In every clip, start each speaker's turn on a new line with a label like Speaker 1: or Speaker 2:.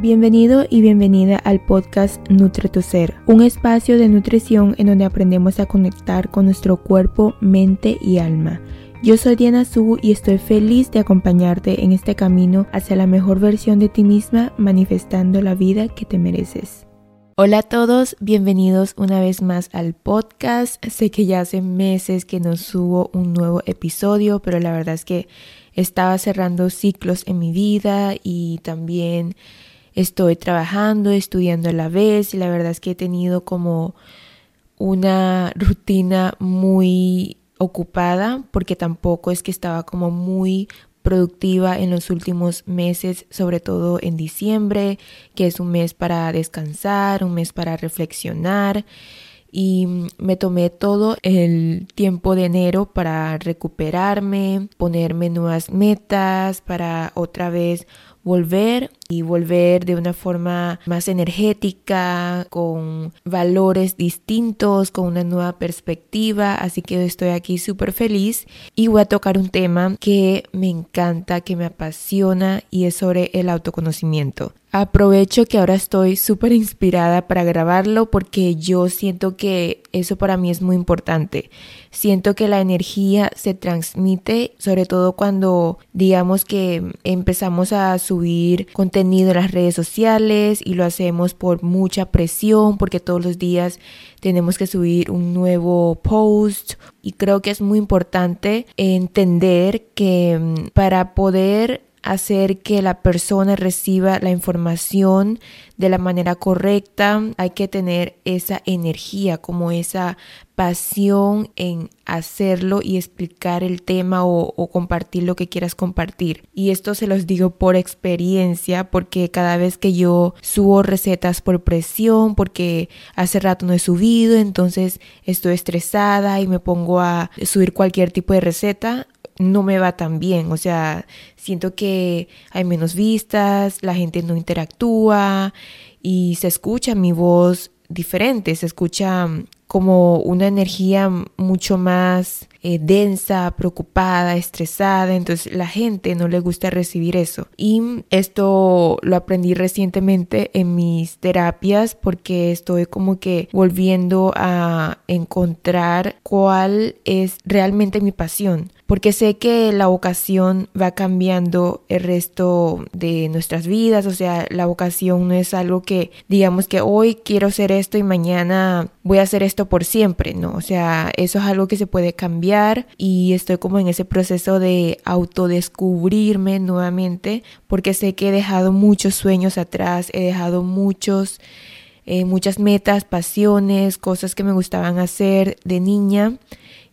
Speaker 1: Bienvenido y bienvenida al podcast Nutre tu Ser, un espacio de nutrición en donde aprendemos a conectar con nuestro cuerpo, mente y alma. Yo soy Diana Su y estoy feliz de acompañarte en este camino hacia la mejor versión de ti misma, manifestando la vida que te mereces. Hola a todos, bienvenidos una vez más al podcast. Sé que ya hace meses que no subo un nuevo episodio, pero la verdad es que estaba cerrando ciclos en mi vida y también estoy trabajando, estudiando a la vez y la verdad es que he tenido como una rutina muy ocupada porque tampoco es que estaba como muy productiva en los últimos meses, sobre todo en diciembre, que es un mes para descansar, un mes para reflexionar y me tomé todo el tiempo de enero para recuperarme, ponerme nuevas metas, para otra vez volver y volver de una forma más energética, con valores distintos, con una nueva perspectiva. Así que estoy aquí súper feliz y voy a tocar un tema que me encanta, que me apasiona y es sobre el autoconocimiento. Aprovecho que ahora estoy súper inspirada para grabarlo porque yo siento que eso para mí es muy importante. Siento que la energía se transmite, sobre todo cuando digamos que empezamos a subir contenido en las redes sociales y lo hacemos por mucha presión porque todos los días tenemos que subir un nuevo post. Y creo que es muy importante entender que mm, para poder hacer que la persona reciba la información de la manera correcta. Hay que tener esa energía, como esa pasión en hacerlo y explicar el tema o, compartir lo que quieras compartir. Y esto se los digo por experiencia, porque cada vez que yo subo recetas por presión, porque hace rato no he subido, entonces estoy estresada y me pongo a subir cualquier tipo de receta, no me va tan bien, o sea, siento que hay menos vistas, la gente no interactúa y se escucha mi voz diferente, se escucha como una energía mucho más eh, densa, preocupada, estresada, entonces la gente no le gusta recibir eso. Y esto lo aprendí recientemente en mis terapias porque estoy como que volviendo a encontrar cuál es realmente mi pasión porque sé que la vocación va cambiando el resto de nuestras vidas, o sea, la vocación no es algo que digamos que hoy quiero hacer esto y mañana voy a hacer esto por siempre, ¿no? O sea, eso es algo que se puede cambiar y estoy como en ese proceso de autodescubrirme nuevamente porque sé que he dejado muchos sueños atrás, he dejado muchos... Eh, muchas metas, pasiones, cosas que me gustaban hacer de niña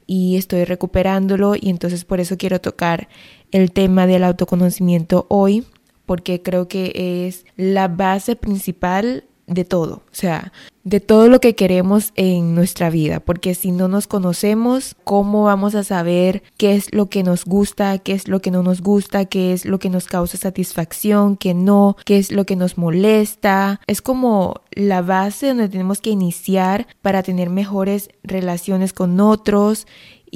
Speaker 1: y estoy recuperándolo y entonces por eso quiero tocar el tema del autoconocimiento hoy porque creo que es la base principal de todo, o sea, de todo lo que queremos en nuestra vida, porque si no nos conocemos, ¿cómo vamos a saber qué es lo que nos gusta, qué es lo que no nos gusta, qué es lo que nos causa satisfacción, qué no, qué es lo que nos molesta? Es como la base donde tenemos que iniciar para tener mejores relaciones con otros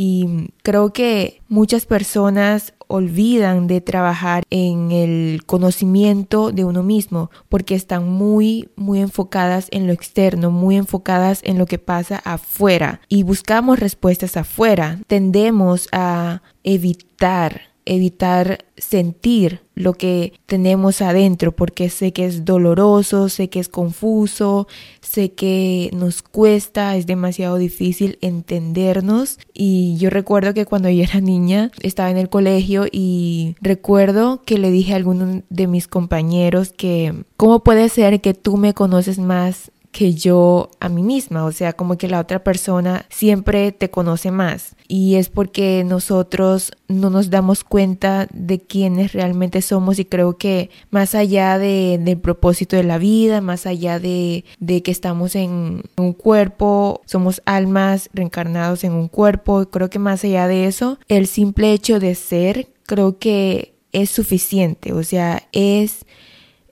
Speaker 1: y creo que muchas personas olvidan de trabajar en el conocimiento de uno mismo porque están muy, muy enfocadas en lo externo, muy enfocadas en lo que pasa afuera y buscamos respuestas afuera. Tendemos a evitar evitar sentir lo que tenemos adentro porque sé que es doloroso, sé que es confuso, sé que nos cuesta, es demasiado difícil entendernos. Y yo recuerdo que cuando yo era niña estaba en el colegio y recuerdo que le dije a alguno de mis compañeros que cómo puede ser que tú me conoces más que yo a mí misma, o sea, como que la otra persona siempre te conoce más. Y es porque nosotros no nos damos cuenta de quiénes realmente somos y creo que más allá de, del propósito de la vida, más allá de, de que estamos en un cuerpo, somos almas reencarnados en un cuerpo, creo que más allá de eso, el simple hecho de ser creo que es suficiente, o sea, es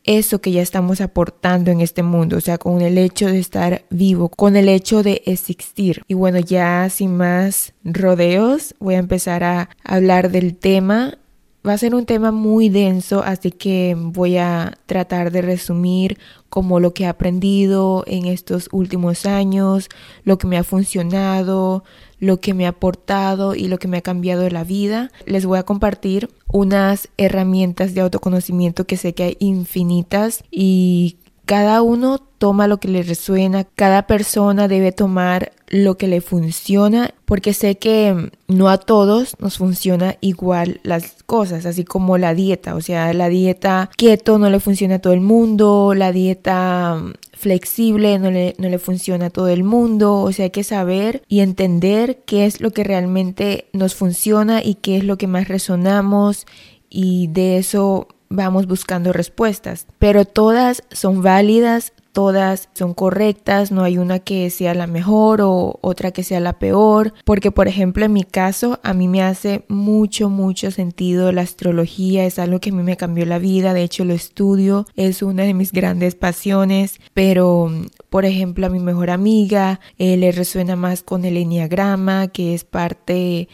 Speaker 1: eso que ya estamos aportando en este mundo, o sea, con el hecho de estar vivo, con el hecho de existir. Y bueno, ya sin más rodeos, voy a empezar a hablar del tema Va a ser un tema muy denso, así que voy a tratar de resumir como lo que he aprendido en estos últimos años, lo que me ha funcionado, lo que me ha aportado y lo que me ha cambiado la vida. Les voy a compartir unas herramientas de autoconocimiento que sé que hay infinitas y cada uno toma lo que le resuena, cada persona debe tomar lo que le funciona, porque sé que no a todos nos funciona igual las cosas, así como la dieta, o sea, la dieta keto no le funciona a todo el mundo, la dieta flexible no le, no le funciona a todo el mundo, o sea, hay que saber y entender qué es lo que realmente nos funciona y qué es lo que más resonamos y de eso vamos buscando respuestas, pero todas son válidas, todas son correctas, no hay una que sea la mejor o otra que sea la peor, porque por ejemplo en mi caso a mí me hace mucho, mucho sentido la astrología, es algo que a mí me cambió la vida, de hecho lo estudio, es una de mis grandes pasiones, pero por ejemplo a mi mejor amiga eh, le resuena más con el enneagrama, que es parte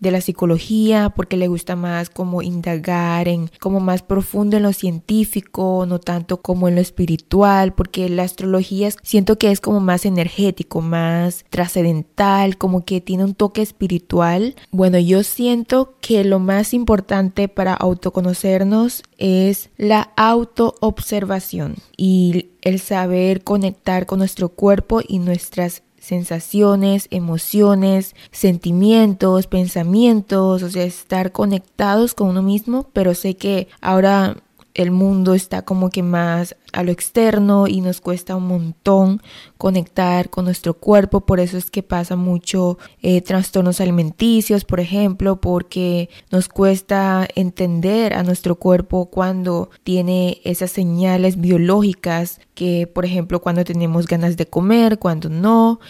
Speaker 1: de la psicología porque le gusta más como indagar en como más profundo en lo científico, no tanto como en lo espiritual, porque la astrología siento que es como más energético, más trascendental, como que tiene un toque espiritual. Bueno, yo siento que lo más importante para autoconocernos es la autoobservación y el saber conectar con nuestro cuerpo y nuestras sensaciones, emociones, sentimientos, pensamientos, o sea, estar conectados con uno mismo, pero sé que ahora el mundo está como que más a lo externo y nos cuesta un montón conectar con nuestro cuerpo, por eso es que pasa mucho eh, trastornos alimenticios, por ejemplo, porque nos cuesta entender a nuestro cuerpo cuando tiene esas señales biológicas que, por ejemplo, cuando tenemos ganas de comer, cuando no.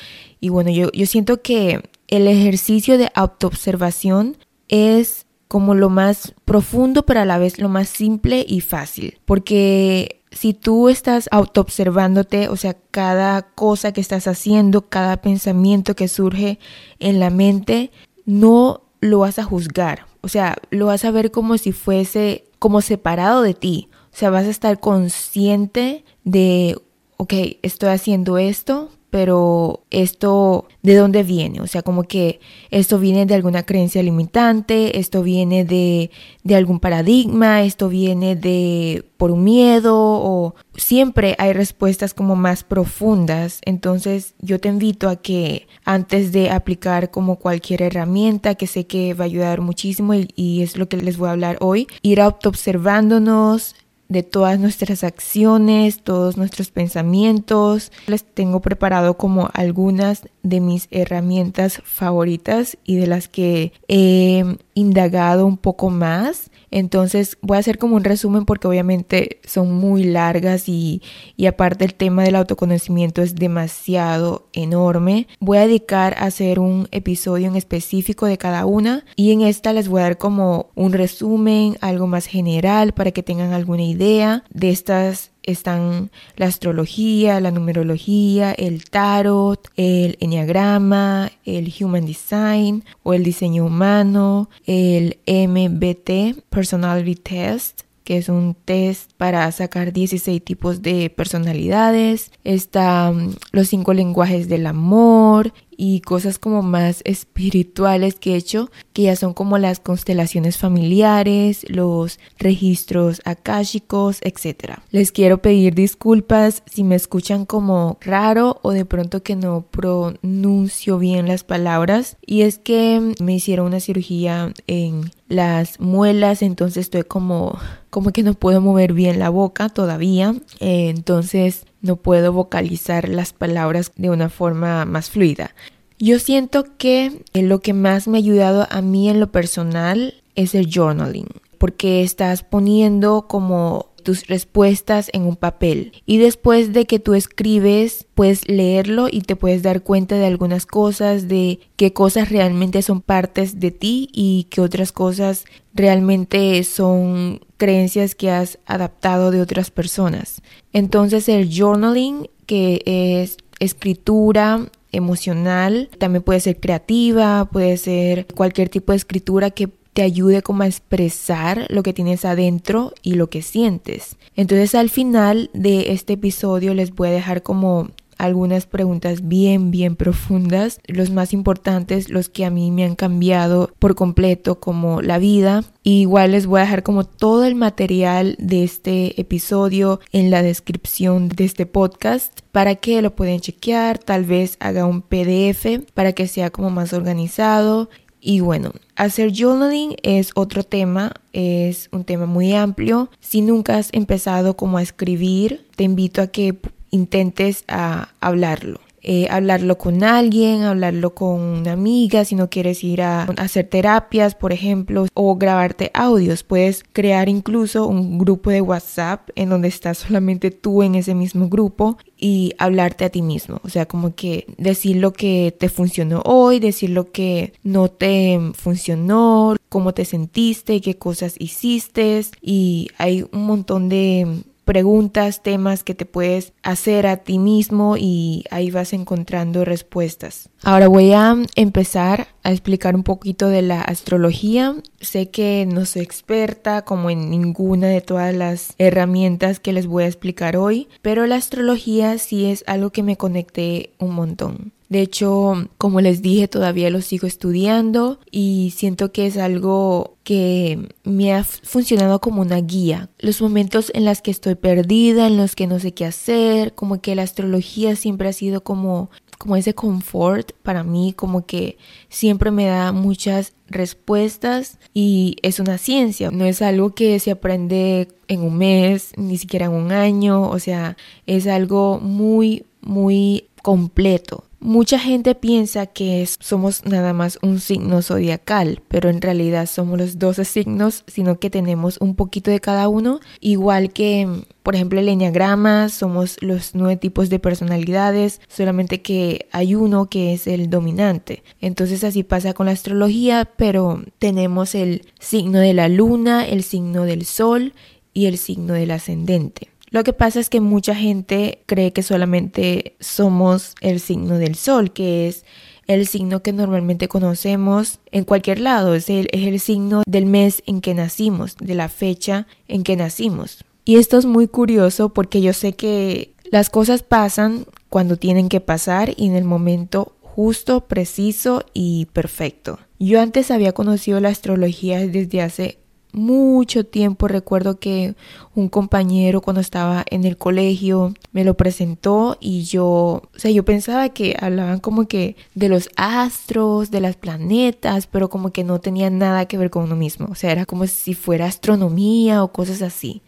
Speaker 1: Y bueno, yo, yo siento que el ejercicio de autoobservación es como lo más profundo, pero a la vez lo más simple y fácil. Porque si tú estás autoobservándote, o sea, cada cosa que estás haciendo, cada pensamiento que surge en la mente, no lo vas a juzgar. O sea, lo vas a ver como si fuese como separado de ti. O sea, vas a estar consciente de, ok, estoy haciendo esto, pero esto de dónde viene, o sea, como que esto viene de alguna creencia limitante, esto viene de, de algún paradigma, esto viene de por un miedo o siempre hay respuestas como más profundas, entonces yo te invito a que antes de aplicar como cualquier herramienta que sé que va a ayudar muchísimo y, y es lo que les voy a hablar hoy, ir observándonos, de todas nuestras acciones, todos nuestros pensamientos. Les tengo preparado como algunas de mis herramientas favoritas y de las que he indagado un poco más. Entonces voy a hacer como un resumen porque obviamente son muy largas y, y aparte el tema del autoconocimiento es demasiado enorme. Voy a dedicar a hacer un episodio en específico de cada una y en esta les voy a dar como un resumen, algo más general para que tengan alguna idea de estas están la astrología, la numerología, el tarot, el enneagrama, el human design o el diseño humano, el MBT, personality test, que es un test para sacar 16 tipos de personalidades. Están los cinco lenguajes del amor y cosas como más espirituales que he hecho, que ya son como las constelaciones familiares, los registros akáshicos, etc. Les quiero pedir disculpas si me escuchan como raro o de pronto que no pronuncio bien las palabras. Y es que me hicieron una cirugía en las muelas, entonces estoy como como que no puedo mover bien la boca todavía, eh, entonces no puedo vocalizar las palabras de una forma más fluida. Yo siento que lo que más me ha ayudado a mí en lo personal es el journaling, porque estás poniendo como tus respuestas en un papel y después de que tú escribes puedes leerlo y te puedes dar cuenta de algunas cosas, de qué cosas realmente son partes de ti y qué otras cosas realmente son creencias que has adaptado de otras personas. Entonces el journaling que es escritura emocional, también puede ser creativa, puede ser cualquier tipo de escritura que te ayude como a expresar lo que tienes adentro y lo que sientes. Entonces al final de este episodio les voy a dejar como algunas preguntas bien, bien profundas, los más importantes, los que a mí me han cambiado por completo como la vida. igual les voy a dejar como todo el material de este episodio en la descripción de este podcast para que lo puedan chequear, tal vez haga un PDF para que sea como más organizado. Y bueno, hacer journaling es otro tema, es un tema muy amplio. Si nunca has empezado como a escribir, te invito a que intentes a hablarlo. Eh, hablarlo con alguien, hablarlo con una amiga, si no quieres ir a hacer terapias, por ejemplo, o grabarte audios. Puedes crear incluso un grupo de WhatsApp en donde estás solamente tú en ese mismo grupo y hablarte a ti mismo. O sea, como que decir lo que te funcionó hoy, decir lo que no te funcionó, cómo te sentiste, qué cosas hiciste. Y hay un montón de preguntas, temas que te puedes hacer a ti mismo y ahí vas encontrando respuestas. Ahora voy a empezar a explicar un poquito de la astrología. Sé que no soy experta como en ninguna de todas las herramientas que les voy a explicar hoy, pero la astrología sí es algo que me conecté un montón. De hecho, como les dije, todavía lo sigo estudiando y siento que es algo que me ha funcionado como una guía. Los momentos en los que estoy perdida, en los que no sé qué hacer, como que la astrología siempre ha sido como como ese confort para mí, como que siempre me da muchas respuestas y es una ciencia, no es algo que se aprende en un mes, ni siquiera en un año, o sea, es algo muy, muy completo. Mucha gente piensa que somos nada más un signo zodiacal, pero en realidad somos los 12 signos, sino que tenemos un poquito de cada uno, igual que, por ejemplo, el enneagrama, somos los nueve tipos de personalidades, solamente que hay uno que es el dominante. Entonces así pasa con la astrología, pero tenemos el signo de la luna, el signo del sol y el signo del ascendente. Lo que pasa es que mucha gente cree que solamente somos el signo del sol, que es el signo que normalmente conocemos en cualquier lado, es el, es el signo del mes en que nacimos, de la fecha en que nacimos. Y esto es muy curioso porque yo sé que las cosas pasan cuando tienen que pasar y en el momento justo, preciso y perfecto. Yo antes había conocido la astrología desde hace mucho tiempo recuerdo que un compañero cuando estaba en el colegio me lo presentó y yo, o sea, yo pensaba que hablaban como que de los astros, de las planetas, pero como que no tenía nada que ver con uno mismo, o sea, era como si fuera astronomía o cosas así.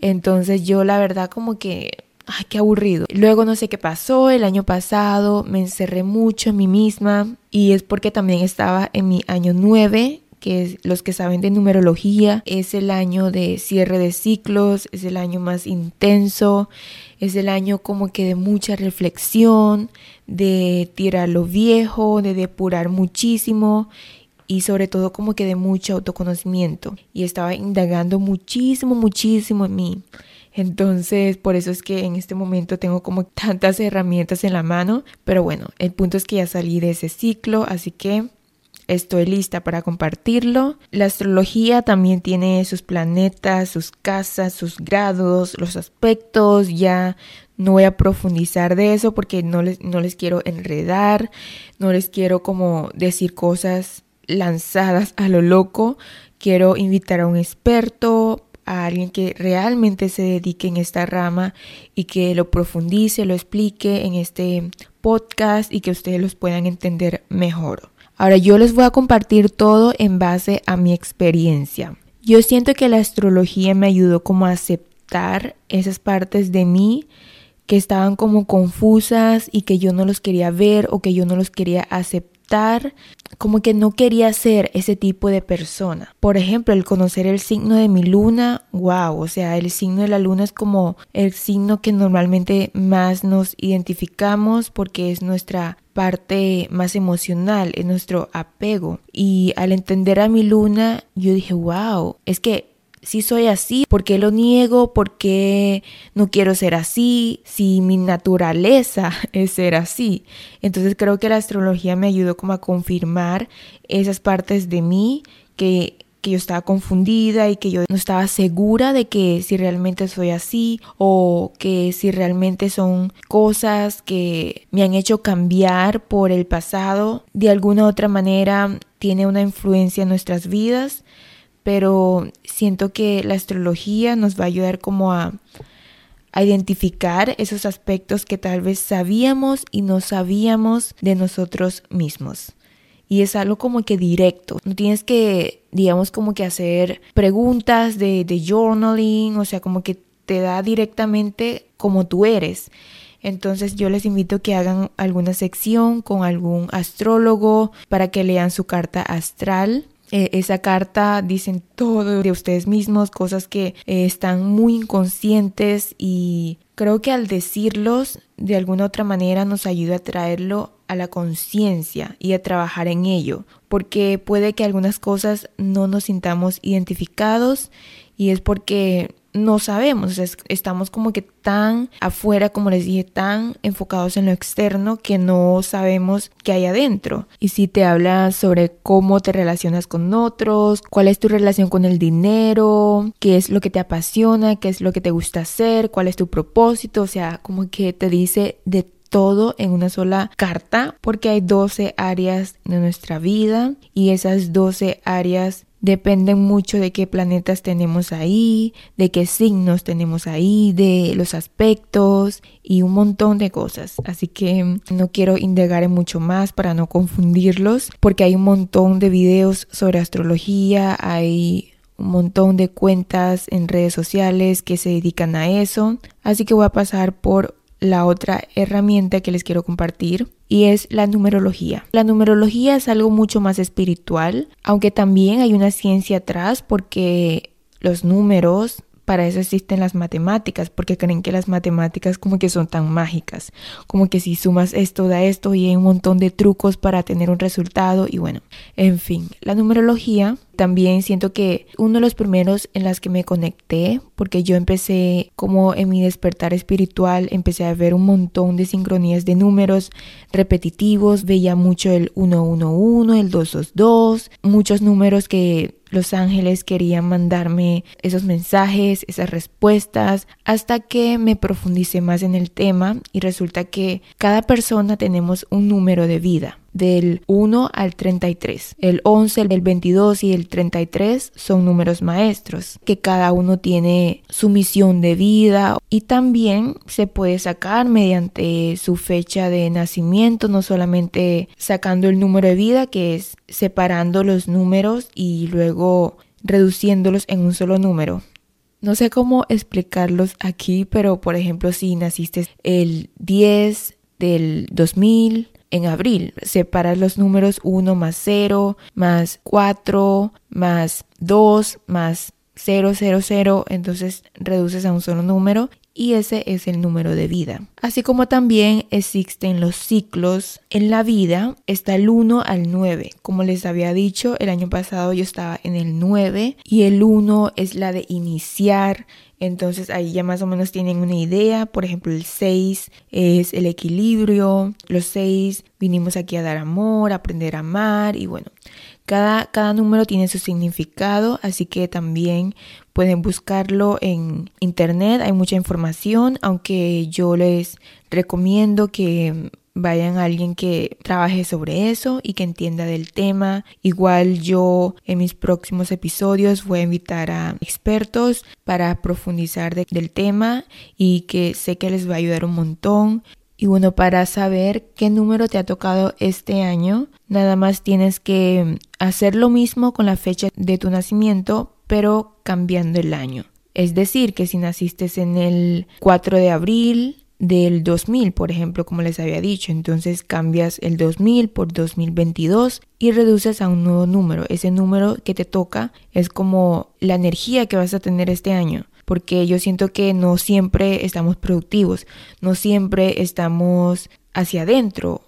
Speaker 1: Entonces yo la verdad como que ay, qué aburrido. Luego no sé qué pasó, el año pasado me encerré mucho en mí misma y es porque también estaba en mi año 9 que los que saben de numerología, es el año de cierre de ciclos, es el año más intenso, es el año como que de mucha reflexión, de tirar lo viejo, de depurar muchísimo y sobre todo como que de mucho autoconocimiento. Y estaba indagando muchísimo, muchísimo en mí. Entonces, por eso es que en este momento tengo como tantas herramientas en la mano. Pero bueno, el punto es que ya salí de ese ciclo, así que estoy lista para compartirlo. La astrología también tiene sus planetas, sus casas, sus grados, los aspectos. Ya no voy a profundizar de eso porque no les, no les quiero enredar, no les quiero como decir cosas lanzadas a lo loco. Quiero invitar a un experto, a alguien que realmente se dedique en esta rama y que lo profundice, lo explique en este podcast y que ustedes los puedan entender mejor. Ahora yo les voy a compartir todo en base a mi experiencia. Yo siento que la astrología me ayudó como a aceptar esas partes de mí que estaban como confusas y que yo no los quería ver o que yo no los quería aceptar, como que no quería ser ese tipo de persona. Por ejemplo, el conocer el signo de mi luna, wow, o sea, el signo de la luna es como el signo que normalmente más nos identificamos porque es nuestra parte más emocional, en nuestro apego. Y al entender a mi luna, yo dije, wow, es que si soy así, ¿por qué lo niego? ¿Por qué no quiero ser así? Si mi naturaleza es ser así. Entonces creo que la astrología me ayudó como a confirmar esas partes de mí que que yo estaba confundida y que yo no estaba segura de que si realmente soy así o que si realmente son cosas que me han hecho cambiar por el pasado, de alguna u otra manera tiene una influencia en nuestras vidas, pero siento que la astrología nos va a ayudar como a, a identificar esos aspectos que tal vez sabíamos y no sabíamos de nosotros mismos y es algo como que directo. No tienes que, digamos, como que hacer preguntas de, de journaling, o sea, como que te da directamente como tú eres. Entonces yo les invito a que hagan alguna sección con algún astrólogo para que lean su carta astral. Eh, esa carta dicen todo de ustedes mismos, cosas que eh, están muy inconscientes y creo que al decirlos de alguna otra manera nos ayuda a traerlo a la conciencia y a trabajar en ello, porque puede que algunas cosas no nos sintamos identificados y es porque no sabemos, estamos como que tan afuera, como les dije, tan enfocados en lo externo que no sabemos qué hay adentro. Y si te habla sobre cómo te relacionas con otros, cuál es tu relación con el dinero, qué es lo que te apasiona, qué es lo que te gusta hacer, cuál es tu propósito, o sea, como que te dice de todo en una sola carta porque hay 12 áreas de nuestra vida y esas 12 áreas dependen mucho de qué planetas tenemos ahí, de qué signos tenemos ahí, de los aspectos y un montón de cosas. Así que no quiero indagar en mucho más para no confundirlos porque hay un montón de videos sobre astrología, hay un montón de cuentas en redes sociales que se dedican a eso. Así que voy a pasar por la otra herramienta que les quiero compartir y es la numerología. La numerología es algo mucho más espiritual, aunque también hay una ciencia atrás porque los números para eso existen las matemáticas, porque creen que las matemáticas como que son tan mágicas, como que si sumas esto da esto y hay un montón de trucos para tener un resultado y bueno, en fin, la numerología también siento que uno de los primeros en las que me conecté, porque yo empecé como en mi despertar espiritual, empecé a ver un montón de sincronías de números repetitivos, veía mucho el 111, el 222, muchos números que los ángeles querían mandarme esos mensajes, esas respuestas, hasta que me profundicé más en el tema y resulta que cada persona tenemos un número de vida del 1 al 33. El 11, el 22 y el 33 son números maestros, que cada uno tiene su misión de vida y también se puede sacar mediante su fecha de nacimiento, no solamente sacando el número de vida, que es separando los números y luego reduciéndolos en un solo número. No sé cómo explicarlos aquí, pero por ejemplo, si naciste el 10 del 2000, en abril. Separas los números 1 más 0, más 4, más 2, más 0, 0, 0, entonces reduces a un solo número y ese es el número de vida. Así como también existen los ciclos en la vida, está el 1 al 9. Como les había dicho, el año pasado yo estaba en el 9 y el 1 es la de iniciar, entonces ahí ya más o menos tienen una idea. Por ejemplo, el 6 es el equilibrio. Los 6 vinimos aquí a dar amor, a aprender a amar y bueno, cada, cada número tiene su significado, así que también pueden buscarlo en internet. Hay mucha información, aunque yo les recomiendo que vayan a alguien que trabaje sobre eso y que entienda del tema. Igual yo en mis próximos episodios voy a invitar a expertos para profundizar del tema y que sé que les va a ayudar un montón. Y bueno, para saber qué número te ha tocado este año, nada más tienes que hacer lo mismo con la fecha de tu nacimiento, pero cambiando el año. Es decir, que si naciste en el 4 de abril, del 2000, por ejemplo, como les había dicho. Entonces cambias el 2000 por 2022 y reduces a un nuevo número. Ese número que te toca es como la energía que vas a tener este año. Porque yo siento que no siempre estamos productivos, no siempre estamos hacia adentro,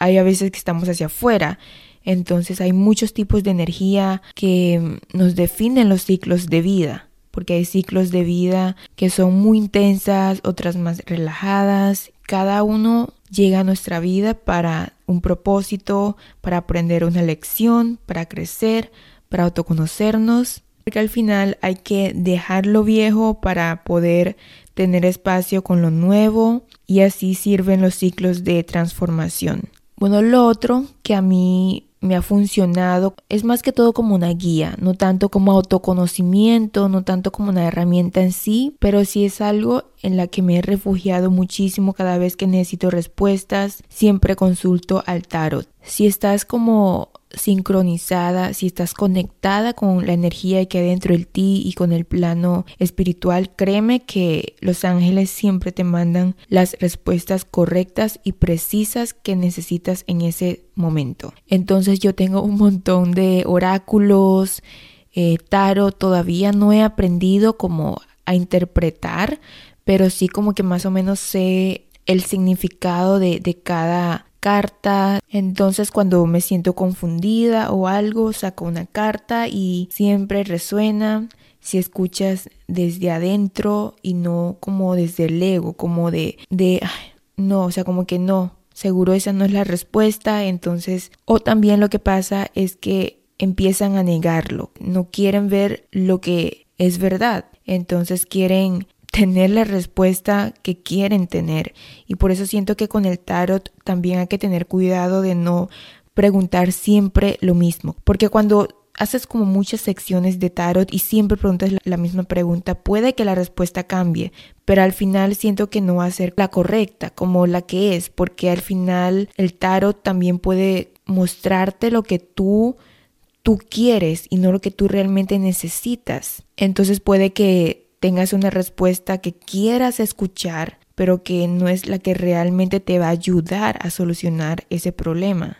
Speaker 1: hay a veces que estamos hacia afuera. Entonces hay muchos tipos de energía que nos definen los ciclos de vida porque hay ciclos de vida que son muy intensas, otras más relajadas. Cada uno llega a nuestra vida para un propósito, para aprender una lección, para crecer, para autoconocernos, porque al final hay que dejar lo viejo para poder tener espacio con lo nuevo y así sirven los ciclos de transformación. Bueno, lo otro que a mí me ha funcionado es más que todo como una guía, no tanto como autoconocimiento, no tanto como una herramienta en sí, pero sí es algo en la que me he refugiado muchísimo cada vez que necesito respuestas, siempre consulto al tarot. Si estás como sincronizada, si estás conectada con la energía que hay dentro de ti y con el plano espiritual, créeme que los ángeles siempre te mandan las respuestas correctas y precisas que necesitas en ese momento. Entonces yo tengo un montón de oráculos, eh, tarot, todavía no he aprendido como a interpretar, pero sí como que más o menos sé el significado de, de cada carta. Entonces cuando me siento confundida o algo, saco una carta y siempre resuena si escuchas desde adentro y no como desde el ego, como de, de, no, o sea, como que no, seguro esa no es la respuesta, entonces, o también lo que pasa es que empiezan a negarlo, no quieren ver lo que es verdad, entonces quieren tener la respuesta que quieren tener. Y por eso siento que con el tarot también hay que tener cuidado de no preguntar siempre lo mismo. Porque cuando haces como muchas secciones de tarot y siempre preguntas la misma pregunta, puede que la respuesta cambie, pero al final siento que no va a ser la correcta como la que es, porque al final el tarot también puede mostrarte lo que tú tú quieres y no lo que tú realmente necesitas. Entonces puede que tengas una respuesta que quieras escuchar, pero que no es la que realmente te va a ayudar a solucionar ese problema.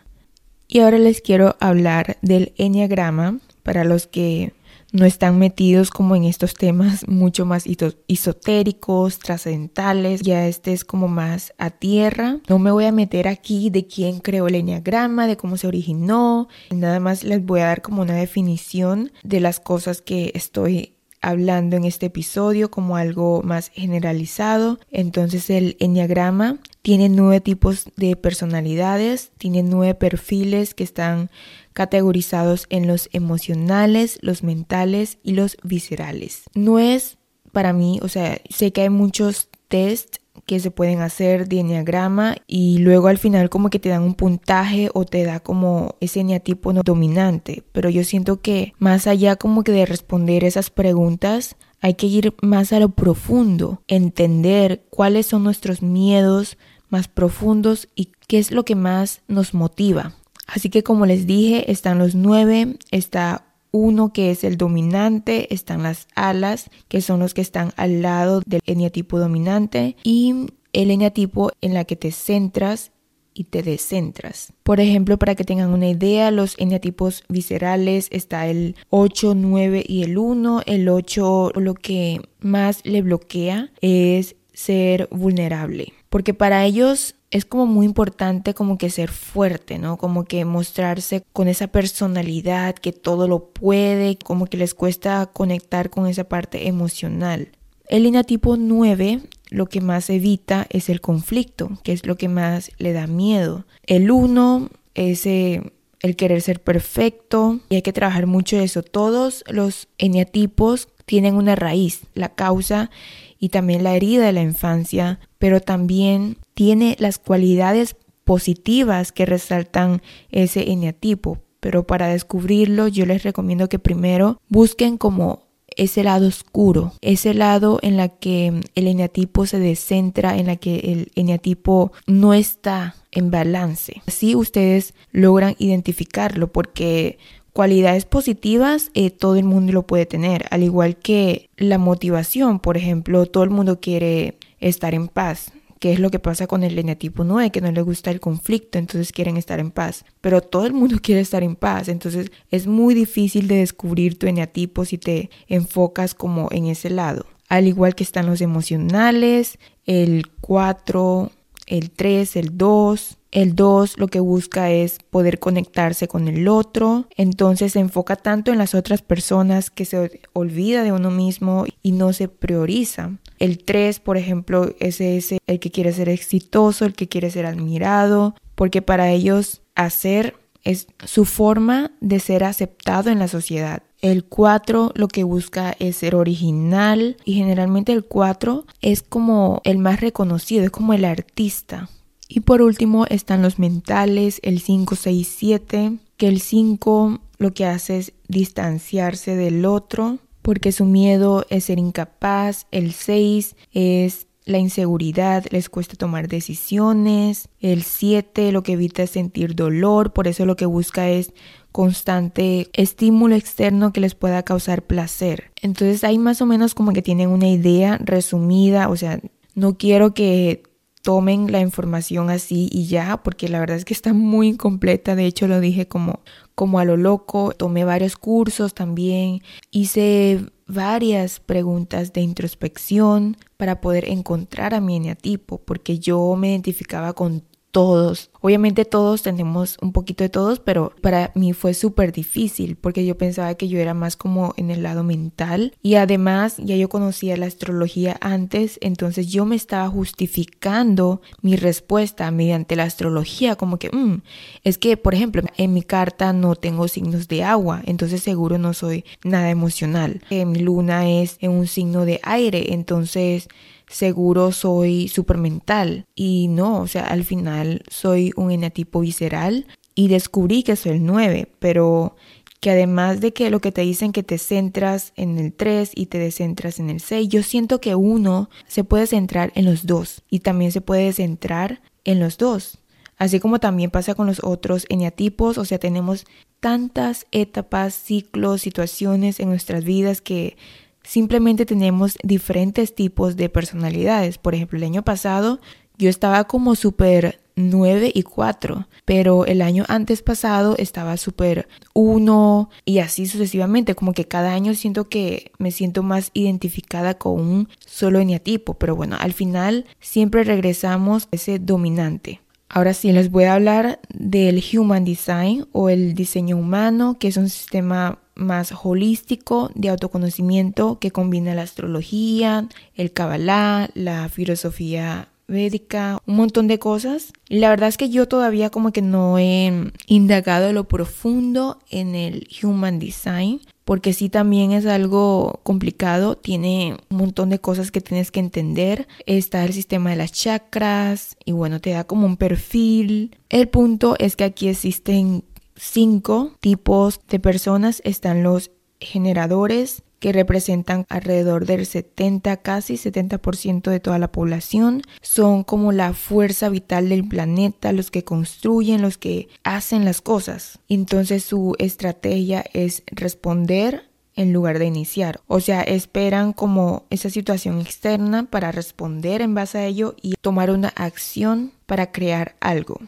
Speaker 1: Y ahora les quiero hablar del enneagrama para los que no están metidos como en estos temas mucho más esotéricos, trascendentales, ya este es como más a tierra. No me voy a meter aquí de quién creó el enneagrama, de cómo se originó, nada más les voy a dar como una definición de las cosas que estoy hablando en este episodio como algo más generalizado. Entonces el enneagrama tiene nueve tipos de personalidades, tiene nueve perfiles que están categorizados en los emocionales, los mentales y los viscerales. No es para mí, o sea, sé que hay muchos test que se pueden hacer de enneagrama y luego al final como que te dan un puntaje o te da como ese eneatipo dominante, pero yo siento que más allá como que de responder esas preguntas hay que ir más a lo profundo, entender cuáles son nuestros miedos más profundos y qué es lo que más nos motiva. Así que como les dije, están los nueve, está uno que es el dominante, están las alas, que son los que están al lado del eneatipo dominante, y el eneatipo en la que te centras y te descentras. Por ejemplo, para que tengan una idea, los eneatipos viscerales está el 8, 9 y el 1. El 8 lo que más le bloquea es ser vulnerable, porque para ellos es como muy importante como que ser fuerte, ¿no? Como que mostrarse con esa personalidad que todo lo puede, como que les cuesta conectar con esa parte emocional. El línea tipo 9 lo que más evita es el conflicto, que es lo que más le da miedo. El 1 es eh, el querer ser perfecto y hay que trabajar mucho eso. Todos los eneatipos tienen una raíz, la causa y también la herida de la infancia, pero también tiene las cualidades positivas que resaltan ese eneatipo. Pero para descubrirlo yo les recomiendo que primero busquen como ese lado oscuro, ese lado en la que el eneatipo se descentra, en la que el eneatipo no está en balance. Así ustedes logran identificarlo porque cualidades positivas eh, todo el mundo lo puede tener, al igual que la motivación, por ejemplo, todo el mundo quiere estar en paz, que es lo que pasa con el eneatipo 9, que no le gusta el conflicto, entonces quieren estar en paz, pero todo el mundo quiere estar en paz, entonces es muy difícil de descubrir tu eneatipo si te enfocas como en ese lado. Al igual que están los emocionales, el 4, el 3, el 2, el 2 lo que busca es poder conectarse con el otro, entonces se enfoca tanto en las otras personas que se olvida de uno mismo y no se prioriza. El 3, por ejemplo, es ese el que quiere ser exitoso, el que quiere ser admirado, porque para ellos hacer es su forma de ser aceptado en la sociedad. El 4 lo que busca es ser original y generalmente el 4 es como el más reconocido, es como el artista. Y por último están los mentales, el 5, 6, 7, que el 5 lo que hace es distanciarse del otro porque su miedo es ser incapaz, el 6 es la inseguridad, les cuesta tomar decisiones, el 7 lo que evita es sentir dolor, por eso lo que busca es constante estímulo externo que les pueda causar placer. Entonces ahí más o menos como que tienen una idea resumida, o sea, no quiero que tomen la información así y ya, porque la verdad es que está muy incompleta, de hecho lo dije como, como a lo loco, tomé varios cursos también, hice varias preguntas de introspección para poder encontrar a mi eneatipo, porque yo me identificaba con todos. Obviamente todos tenemos un poquito de todos, pero para mí fue súper difícil porque yo pensaba que yo era más como en el lado mental y además ya yo conocía la astrología antes, entonces yo me estaba justificando mi respuesta mediante la astrología, como que mm, es que, por ejemplo, en mi carta no tengo signos de agua, entonces seguro no soy nada emocional. Eh, mi luna es en un signo de aire, entonces seguro soy mental y no, o sea, al final soy un enatipo visceral y descubrí que soy el 9, pero que además de que lo que te dicen que te centras en el 3 y te descentras en el 6, yo siento que uno se puede centrar en los dos y también se puede centrar en los dos. Así como también pasa con los otros eneatipos, o sea, tenemos tantas etapas, ciclos, situaciones en nuestras vidas que Simplemente tenemos diferentes tipos de personalidades. Por ejemplo, el año pasado yo estaba como súper 9 y 4, pero el año antes pasado estaba súper 1 y así sucesivamente, como que cada año siento que me siento más identificada con un solo eneatipo, pero bueno, al final siempre regresamos a ese dominante. Ahora sí, les voy a hablar del Human Design o el diseño humano, que es un sistema más holístico de autoconocimiento que combina la astrología, el Kabbalah, la filosofía védica, un montón de cosas. Y la verdad es que yo todavía como que no he indagado lo profundo en el Human Design, porque sí también es algo complicado, tiene un montón de cosas que tienes que entender. Está el sistema de las chakras y bueno, te da como un perfil. El punto es que aquí existen cinco tipos de personas. Están los generadores, que representan alrededor del 70, casi 70% de toda la población. Son como la fuerza vital del planeta, los que construyen, los que hacen las cosas. Entonces su estrategia es responder en lugar de iniciar. O sea, esperan como esa situación externa para responder en base a ello y tomar una acción para crear algo.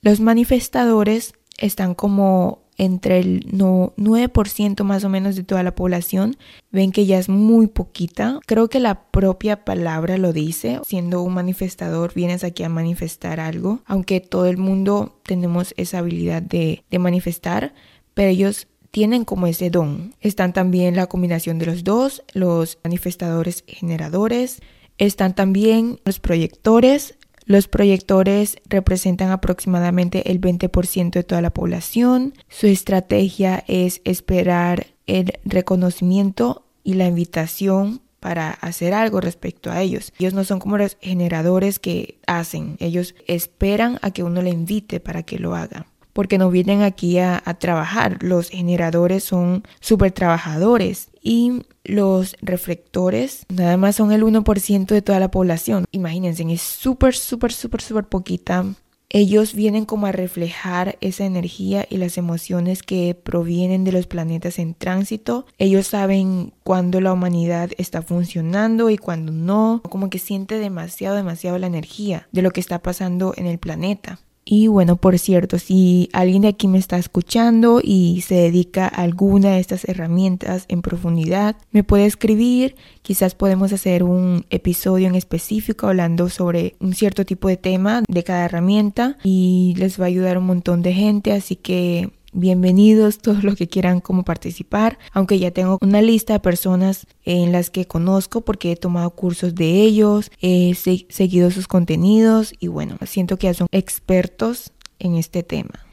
Speaker 1: Los manifestadores están como entre el 9% más o menos de toda la población, ven que ya es muy poquita. Creo que la propia palabra lo dice, siendo un manifestador vienes aquí a manifestar algo, aunque todo el mundo tenemos esa habilidad de, de manifestar, pero ellos tienen como ese don. Están también la combinación de los dos, los manifestadores generadores, están también los proyectores, los proyectores representan aproximadamente el 20% de toda la población. Su estrategia es esperar el reconocimiento y la invitación para hacer algo respecto a ellos. Ellos no son como los generadores que hacen, ellos esperan a que uno le invite para que lo haga porque no vienen aquí a, trabajar. Los generadores son súper trabajadores y los reflectores nada más son el 1% de toda la población. Imagínense, es súper, súper, súper, súper poquita. Ellos vienen como a reflejar esa energía y las emociones que provienen de los planetas en tránsito. Ellos saben cuándo la humanidad está funcionando y cuándo no. Como que siente demasiado, demasiado la energía de lo que está pasando en el planeta. Y bueno, por cierto, si alguien de aquí me está escuchando y se dedica a alguna de estas herramientas en profundidad, me puede escribir. Quizás podemos hacer un episodio en específico hablando sobre un cierto tipo de tema de cada herramienta y les va a ayudar un montón de gente. Así que bienvenidos todos los que quieran como participar, aunque ya tengo una lista de personas en las que conozco porque he tomado cursos de ellos, he seguido sus contenidos y bueno, siento que ya son expertos en este tema.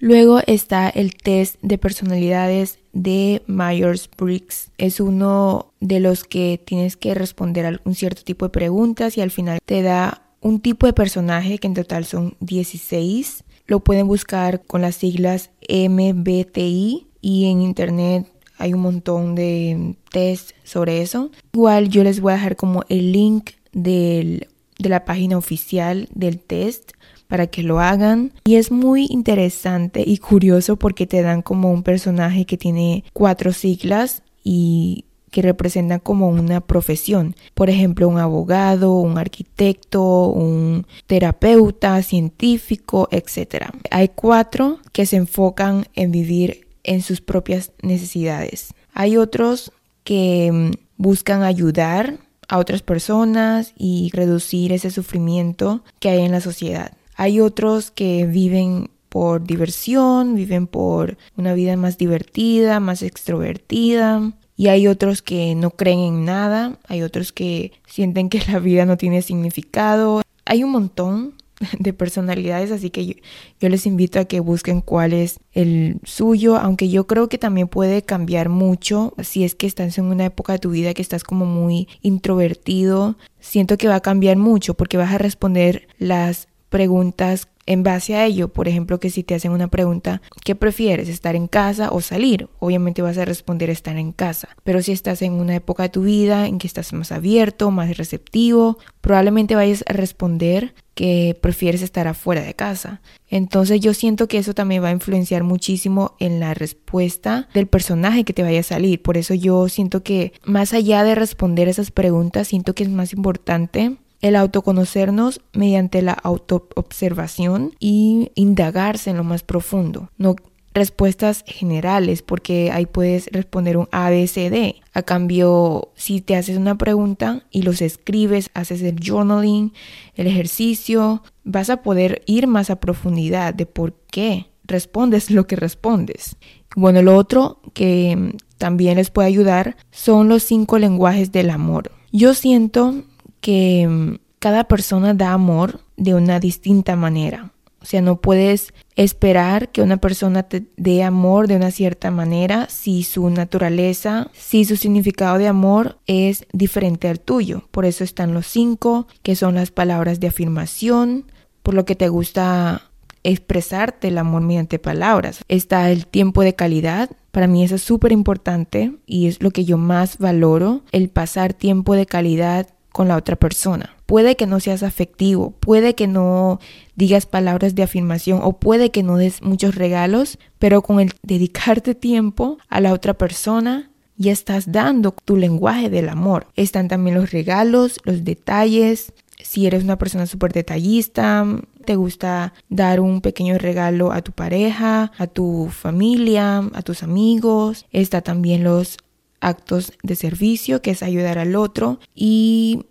Speaker 1: Luego está el test de personalidades de Myers-Briggs. Es uno de los que tienes que responder a un cierto tipo de preguntas y al final te da un tipo de personaje que en total son 16. Lo pueden buscar con las siglas MBTI y en internet hay un montón de test sobre eso. Igual yo les voy a dejar como el link de la página oficial del test para que lo hagan. Y es muy interesante y curioso porque te dan como un personaje que tiene cuatro siglas y que representan como una profesión. Por ejemplo, un abogado, un arquitecto, un terapeuta, científico, etc. Hay cuatro que se enfocan en vivir en sus propias necesidades. Hay otros que mm, buscan ayudar a otras personas y reducir ese sufrimiento que hay en la sociedad. Hay otros que viven por diversión, viven por una vida más divertida, más extrovertida. Y hay otros que no creen en nada, hay otros que sienten que la vida no tiene significado. Hay un montón de personalidades, así que yo, les invito a que busquen cuál es el suyo, aunque yo creo que también puede cambiar mucho si es que estás en una época de tu vida que estás como muy introvertido. Siento que va a cambiar mucho porque vas a responder las preguntas en base a ello. Por ejemplo, que si te hacen una pregunta, ¿qué prefieres, estar en casa o salir? Obviamente vas a responder estar en casa. Pero si estás en una época de tu vida en que estás más abierto, más receptivo, probablemente vayas a responder que prefieres estar afuera de casa. Entonces yo siento que eso también va a influenciar muchísimo en la respuesta del personaje que te vaya a salir. Por eso yo siento que más allá de responder esas preguntas, siento que es más importante el autoconocernos mediante la autoobservación y indagarse en lo más profundo. No respuestas generales porque ahí puedes responder un A, B, C, D. A cambio, si te haces una pregunta y los escribes, haces el journaling, el ejercicio, vas a poder ir más a profundidad de por qué respondes lo que respondes. Bueno, lo otro que también les puede ayudar son los cinco lenguajes del amor. Yo siento que mm, cada persona da amor de una distinta manera. O sea, no puedes esperar que una persona te dé amor de una cierta manera si su naturaleza, si su significado de amor es diferente al tuyo. Por eso están los cinco, que son las palabras de afirmación, por lo que te gusta expresarte el amor mediante palabras. Está el tiempo de calidad. Para mí eso es súper importante y es lo que yo más valoro, el pasar tiempo de calidad con la otra persona. Puede que no seas afectivo, puede que no digas palabras de afirmación o puede que no des muchos regalos, pero con el dedicarte tiempo a la otra persona ya estás dando tu lenguaje del amor. Están también los regalos, los detalles. Si eres una persona súper detallista, te gusta dar un pequeño regalo a tu pareja, a tu familia, a tus amigos. Está también los actos de servicio, que es ayudar al otro. Y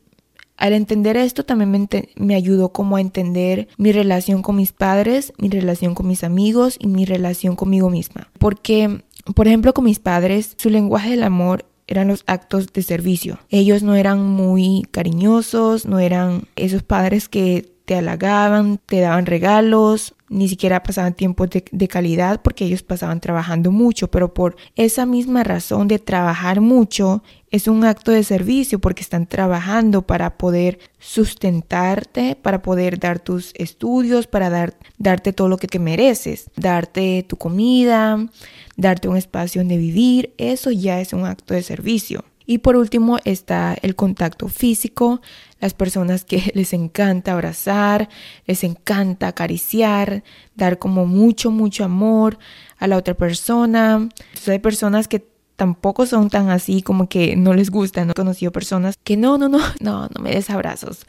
Speaker 1: al entender esto también me, me, ayudó como a entender mi relación con mis padres, mi relación con mis amigos y mi relación conmigo misma. Porque, por ejemplo, con mis padres, su lenguaje del amor eran los actos de servicio. Ellos no eran muy cariñosos, no eran esos padres que te halagaban, te daban regalos, ni siquiera pasaban tiempo de, de, calidad porque ellos pasaban trabajando mucho, pero por esa misma razón de trabajar mucho es un acto de servicio porque están trabajando para poder sustentarte, para poder dar tus estudios, para dar, darte todo lo que te mereces, darte tu comida, darte un espacio donde vivir, eso ya es un acto de servicio. Y por último está el contacto físico, las personas que les encanta abrazar, les encanta acariciar, dar como mucho, mucho amor a la otra persona. Entonces hay personas que tampoco son tan así como que no les gusta. No he conocido personas que no, no, no, no, no me des abrazos.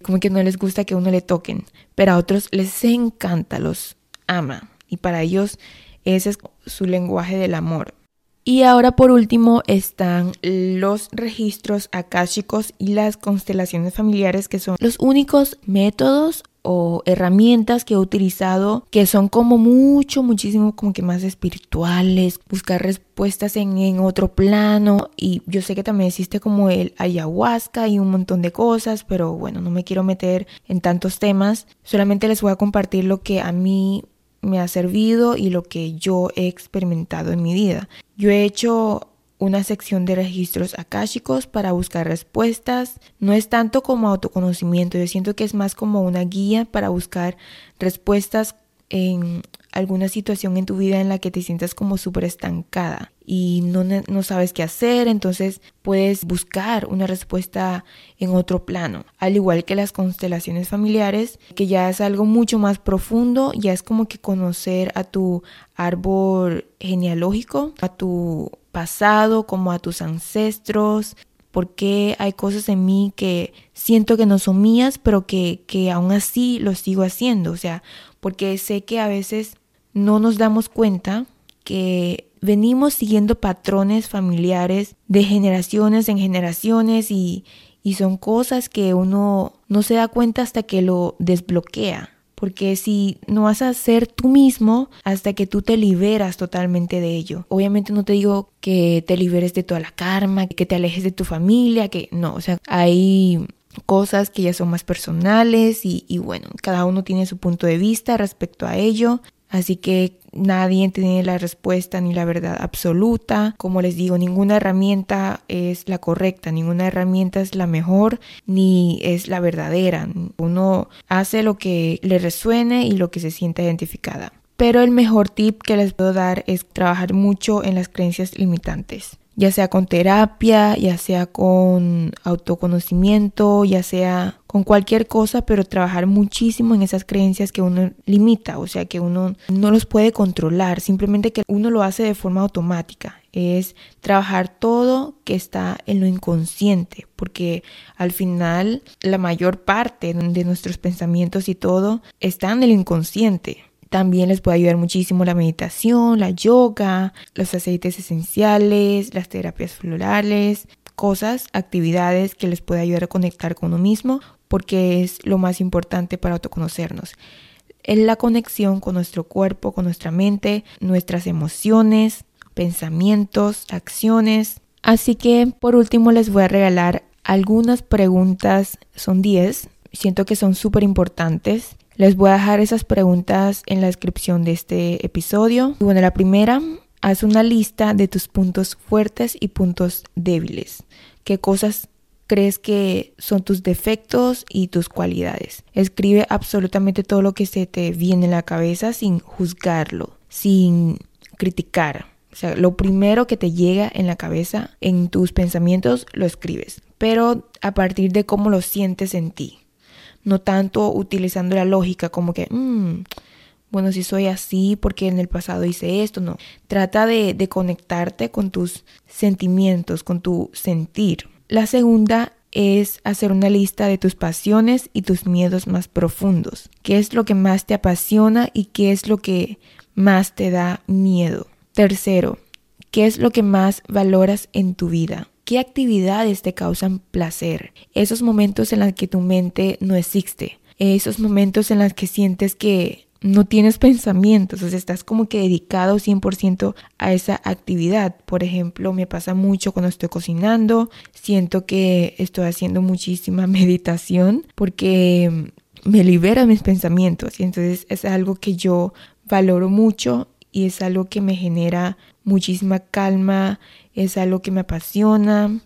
Speaker 1: Como que no les gusta que uno le toquen. Pero a otros les encanta, los ama. Y para ellos ese es su lenguaje del amor. Y ahora por último están los registros akáshicos y las constelaciones familiares que son los únicos métodos o herramientas que he utilizado que son como mucho, muchísimo como que más espirituales, buscar respuestas en, en, otro plano. Y yo sé que también existe como el ayahuasca y un montón de cosas, pero bueno, no me quiero meter en tantos temas, solamente les voy a compartir lo que a mí me ha servido y lo que yo he experimentado en mi vida. Yo he hecho una sección de registros akáshicos para buscar respuestas. No es tanto como autoconocimiento, yo siento que es más como una guía para buscar respuestas en alguna situación en tu vida en la que te sientas como súper estancada y no, no, sabes qué hacer, entonces puedes buscar una respuesta en otro plano. Al igual que las constelaciones familiares, que ya es algo mucho más profundo, ya es como que conocer a tu árbol genealógico, a tu pasado, como a tus ancestros, porque hay cosas en mí que siento que no son mías, pero que, que aún así lo sigo haciendo. O sea, porque sé que a veces no nos damos cuenta que venimos siguiendo patrones familiares de generaciones en generaciones y, y son cosas que uno no se da cuenta hasta que lo desbloquea. Porque si no vas a ser tú mismo hasta que tú te liberas totalmente de ello. Obviamente no te digo que te liberes de toda la karma, que te alejes de tu familia, que no, o sea, hay cosas que ya son más personales y, y bueno, cada uno tiene su punto de vista respecto a ello. Así que nadie tiene la respuesta ni la verdad absoluta. Como les digo, ninguna herramienta es la correcta, ninguna herramienta es la mejor ni es la verdadera. Uno hace lo que le resuene y lo que se sienta identificada. Pero el mejor tip que les puedo dar es trabajar mucho en las creencias limitantes ya sea con terapia, ya sea con autoconocimiento, ya sea con cualquier cosa, pero trabajar muchísimo en esas creencias que uno limita, o sea, que uno no los puede controlar, simplemente que uno lo hace de forma automática. Es trabajar todo que está en lo inconsciente, porque al final la mayor parte de nuestros pensamientos y todo están en el inconsciente. También les puede ayudar muchísimo la meditación, la yoga, los aceites esenciales, las terapias florales, cosas, actividades que les puede ayudar a conectar con uno mismo porque es lo más importante para autoconocernos. Es la conexión con nuestro cuerpo, con nuestra mente, nuestras emociones, pensamientos, acciones. Así que por último les voy a regalar algunas preguntas, son 10, siento que son súper importantes les voy a dejar esas preguntas en la descripción de este episodio. Bueno, la primera, haz una lista de tus puntos fuertes y puntos débiles. ¿Qué cosas crees que son tus defectos y tus cualidades? Escribe absolutamente todo lo que se te viene en la cabeza sin juzgarlo, sin criticar. O sea, lo primero que te llega en la cabeza, en tus pensamientos, lo escribes. Pero a partir de cómo lo sientes en ti no tanto utilizando la lógica como que, mm, bueno, si soy así porque en el pasado hice esto, no. Trata de, de conectarte con tus sentimientos, con tu sentir. La segunda es hacer una lista de tus pasiones y tus miedos más profundos. ¿Qué es lo que más te apasiona y qué es lo que más te da miedo? Tercero, ¿qué es lo que más valoras en tu vida? ¿Qué actividades te causan placer? Esos momentos en los que tu mente no existe. Esos momentos en los que sientes que no tienes pensamientos, o sea, estás como que dedicado 100% a esa actividad. Por ejemplo, me pasa mucho cuando estoy cocinando, siento que estoy haciendo muchísima meditación porque me libera mis pensamientos y entonces es algo que yo valoro mucho y es algo que me genera muchísima calma, es algo que me apasiona.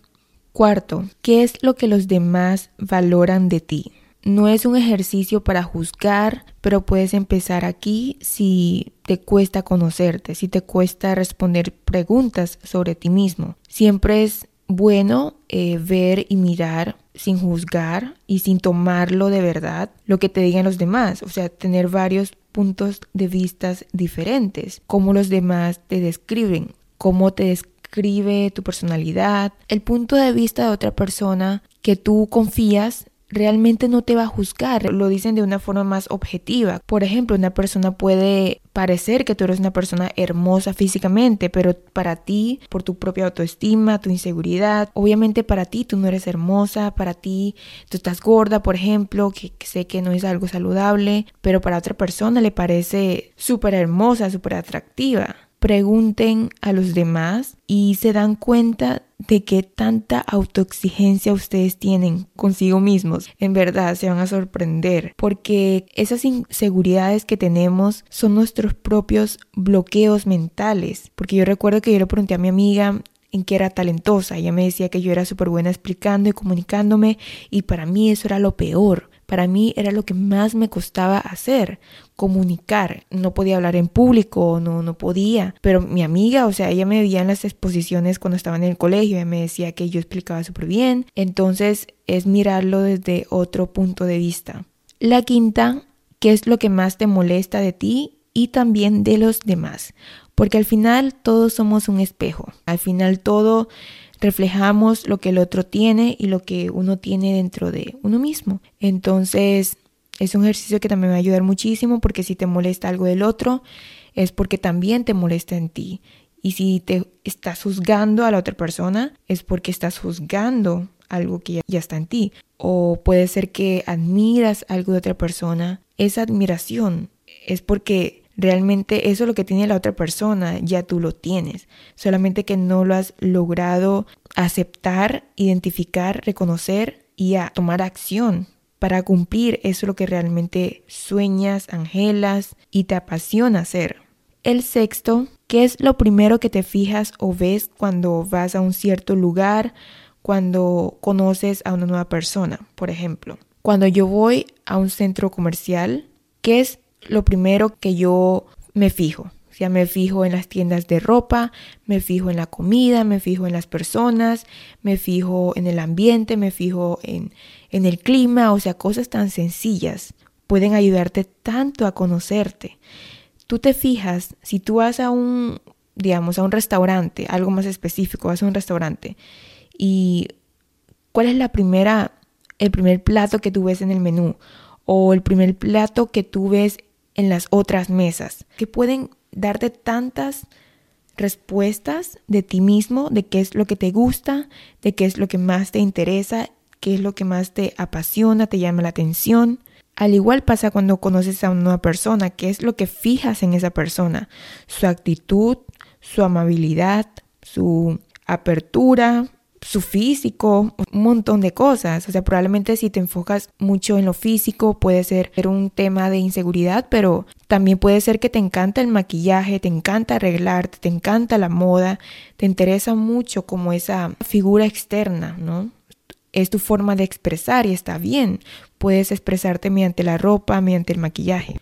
Speaker 1: Cuarto, ¿qué es lo que los demás valoran de ti? No es un ejercicio para juzgar, pero puedes empezar aquí si te cuesta conocerte, si te cuesta responder preguntas sobre ti mismo. Siempre es bueno eh, ver y mirar sin juzgar y sin tomarlo de verdad lo que te digan los demás, o sea, tener varios puntos de vistas diferentes, cómo los demás te describen, cómo te describe tu personalidad, el punto de vista de otra persona que tú confías realmente no te va a juzgar, lo dicen de una forma más objetiva. Por ejemplo, una persona puede parecer que tú eres una persona hermosa físicamente, pero para ti, por tu propia autoestima, tu inseguridad, obviamente para ti tú no eres hermosa, para ti tú estás gorda, por ejemplo, que, sé que no es algo saludable, pero para otra persona le parece súper hermosa, súper atractiva. Pregunten a los demás y se dan cuenta de qué tanta autoexigencia ustedes tienen consigo mismos. En verdad se van a sorprender porque esas inseguridades que tenemos son nuestros propios bloqueos mentales. Porque yo recuerdo que yo le pregunté a mi amiga en que era talentosa. Ella me decía que yo era súper buena explicando y comunicándome y para mí eso era lo peor. Para mí era lo que más me costaba hacer, comunicar. No podía hablar en público, no, no podía. Pero mi amiga, o sea, ella me veía en las exposiciones cuando estaba en el colegio, ella me decía que yo explicaba súper bien. Entonces es mirarlo desde otro punto de vista. La quinta, ¿qué es lo que más te molesta de ti y también de los demás? Porque al final todos somos un espejo. Al final todo reflejamos lo que el otro tiene y lo que uno tiene dentro de uno mismo. Entonces, es un ejercicio que también va a ayudar muchísimo porque si te molesta algo del otro, es porque también te molesta en ti. Y si te estás juzgando a la otra persona, es porque estás juzgando algo que ya, está en ti. O puede ser que admiras algo de otra persona. Esa admiración es porque Realmente eso es lo que tiene la otra persona, ya tú lo tienes, solamente que no lo has logrado aceptar, identificar, reconocer y a tomar acción para cumplir eso lo que realmente sueñas, anhelas y te apasiona hacer. El sexto, ¿qué es lo primero que te fijas o ves cuando vas a un cierto lugar, cuando conoces a una nueva persona? Por ejemplo, cuando yo voy a un centro comercial, ¿qué es lo primero que yo me fijo. O sea, me fijo en las tiendas de ropa, me fijo en la comida, me fijo en las personas, me fijo en el ambiente, me fijo en, en el clima, o sea, cosas tan sencillas pueden ayudarte tanto a conocerte. Tú te fijas, si tú vas a un, digamos, a un restaurante, algo más específico, vas a un restaurante y cuál es la primera, el primer plato que tú ves en el menú o el primer plato que tú ves en las otras mesas, que pueden darte tantas respuestas de ti mismo, de qué es lo que te gusta, de qué es lo que más te interesa, qué es lo que más te apasiona, te llama la atención. Al igual pasa cuando conoces a una nueva persona, qué es lo que fijas en esa persona, su actitud, su amabilidad, su apertura, su físico, un montón de cosas. O sea, probablemente si te enfocas mucho en lo físico puede ser un tema de inseguridad, pero también puede ser que te encanta el maquillaje, te encanta arreglarte, te encanta la moda, te interesa mucho como esa figura externa, ¿no? Es tu forma de expresar y está bien. Puedes expresarte mediante la ropa, mediante el maquillaje.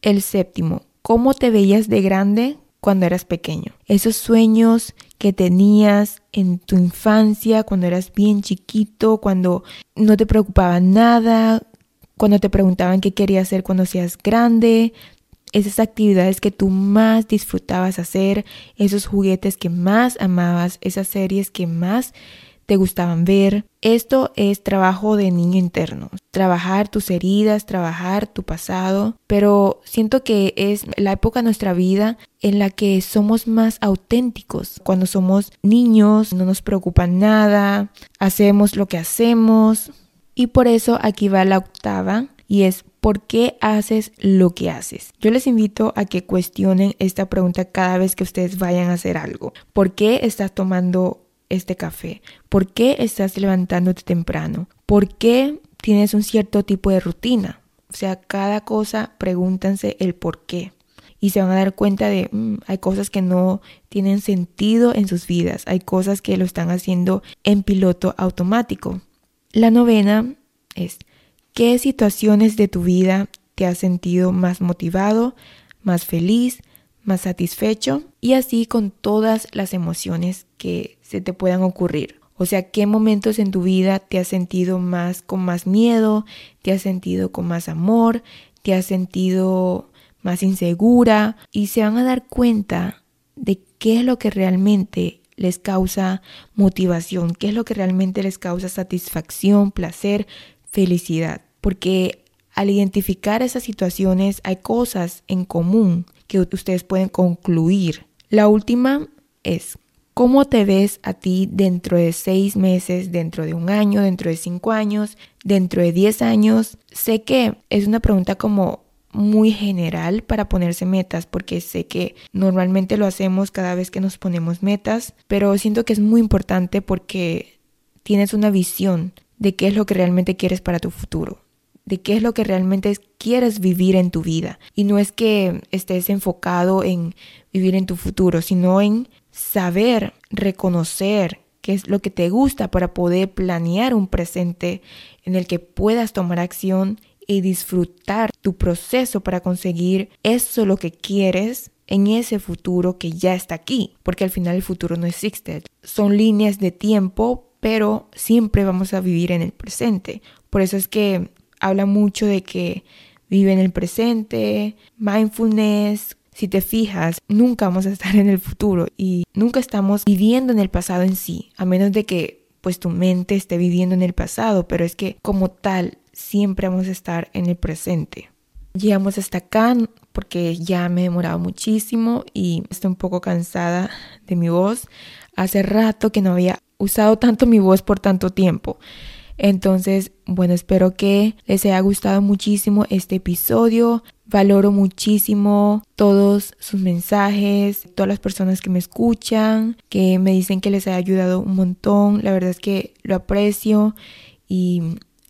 Speaker 1: El séptimo, ¿cómo te veías de grande cuando eras pequeño? Esos sueños que tenías en tu infancia, cuando eras bien chiquito, cuando no te preocupaba nada, cuando te preguntaban qué querías hacer cuando seas grande, esas actividades que tú más disfrutabas hacer, esos juguetes que más amabas, esas series que más te gustaban ver. Esto es trabajo de niño interno, trabajar tus heridas, trabajar tu pasado, pero siento que es la época de nuestra vida en la que somos más auténticos. Cuando somos niños no nos preocupa nada, hacemos lo que hacemos y por eso aquí va la octava y es ¿por qué haces lo que haces? Yo les invito a que cuestionen esta pregunta cada vez que ustedes vayan a hacer algo. ¿Por qué estás tomando este café? ¿Por qué estás levantándote temprano? ¿Por qué tienes un cierto tipo de rutina? O sea, cada cosa pregúntanse el por qué. Y se van a dar cuenta de, mm, hay cosas que no tienen sentido en sus vidas, hay cosas que lo están haciendo en piloto automático. La novena es, ¿qué situaciones de tu vida te has sentido más motivado, más feliz, más satisfecho? Y así con todas las emociones que se te puedan ocurrir. O sea, qué momentos en tu vida te has sentido más con más miedo, te has sentido con más amor, te has sentido más insegura y se van a dar cuenta de qué es lo que realmente les causa motivación, qué es lo que realmente les causa satisfacción, placer, felicidad. Porque al identificar esas situaciones hay cosas en común que ustedes pueden concluir. La última es ¿Cómo te ves a ti dentro de seis meses, dentro de un año, dentro de cinco años, dentro de diez años? Sé que es una pregunta como muy general para ponerse metas porque sé que normalmente lo hacemos cada vez que nos ponemos metas, pero siento que es muy importante porque tienes una visión de qué es lo que realmente quieres para tu futuro, de qué es lo que realmente quieres vivir en tu vida. Y no es que estés enfocado en vivir en tu futuro, sino en saber reconocer qué es lo que te gusta para poder planear un presente en el que puedas tomar acción y disfrutar tu proceso para conseguir eso lo que quieres en ese futuro que ya está aquí, porque al final el futuro no existe. Son líneas de tiempo, pero siempre vamos a vivir en el presente. Por eso es que habla mucho de que vive en el presente, mindfulness. Si te fijas, nunca vamos a estar en el futuro y nunca estamos viviendo en el pasado en sí, a menos de que pues tu mente esté viviendo en el pasado, pero es que como tal siempre vamos a estar en el presente. Llegamos hasta acá porque ya me he demorado muchísimo y estoy un poco cansada de mi voz. Hace rato que no había usado tanto mi voz por tanto tiempo. Entonces, bueno, espero que les haya gustado muchísimo este episodio. Valoro muchísimo todos sus mensajes, todas las personas que me escuchan, que me dicen que les haya ayudado un montón. La verdad es que lo aprecio y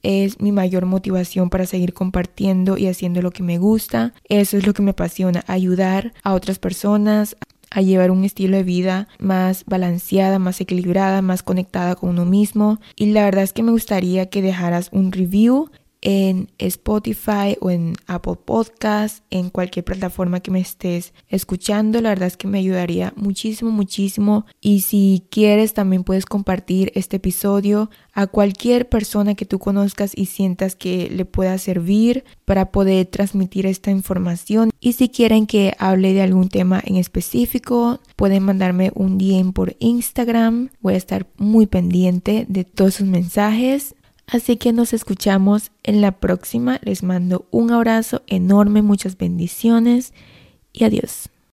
Speaker 1: es mi mayor motivación para seguir compartiendo y haciendo lo que me gusta. Eso es lo que me apasiona, ayudar a otras personas a llevar un estilo de vida más balanceada, más equilibrada, más conectada con uno mismo. Y la verdad es que me gustaría que dejaras un review en Spotify o en Apple Podcast, en cualquier plataforma que me estés escuchando. La verdad es que me ayudaría muchísimo, muchísimo. Y si quieres, también puedes compartir este episodio a cualquier persona que tú conozcas y sientas que le pueda servir para poder transmitir esta información. Y si quieren que hable de algún tema en específico, pueden mandarme un DM por Instagram. Voy a estar muy pendiente de todos sus mensajes. Así que nos escuchamos en la próxima. Les mando un abrazo enorme, muchas bendiciones y adiós.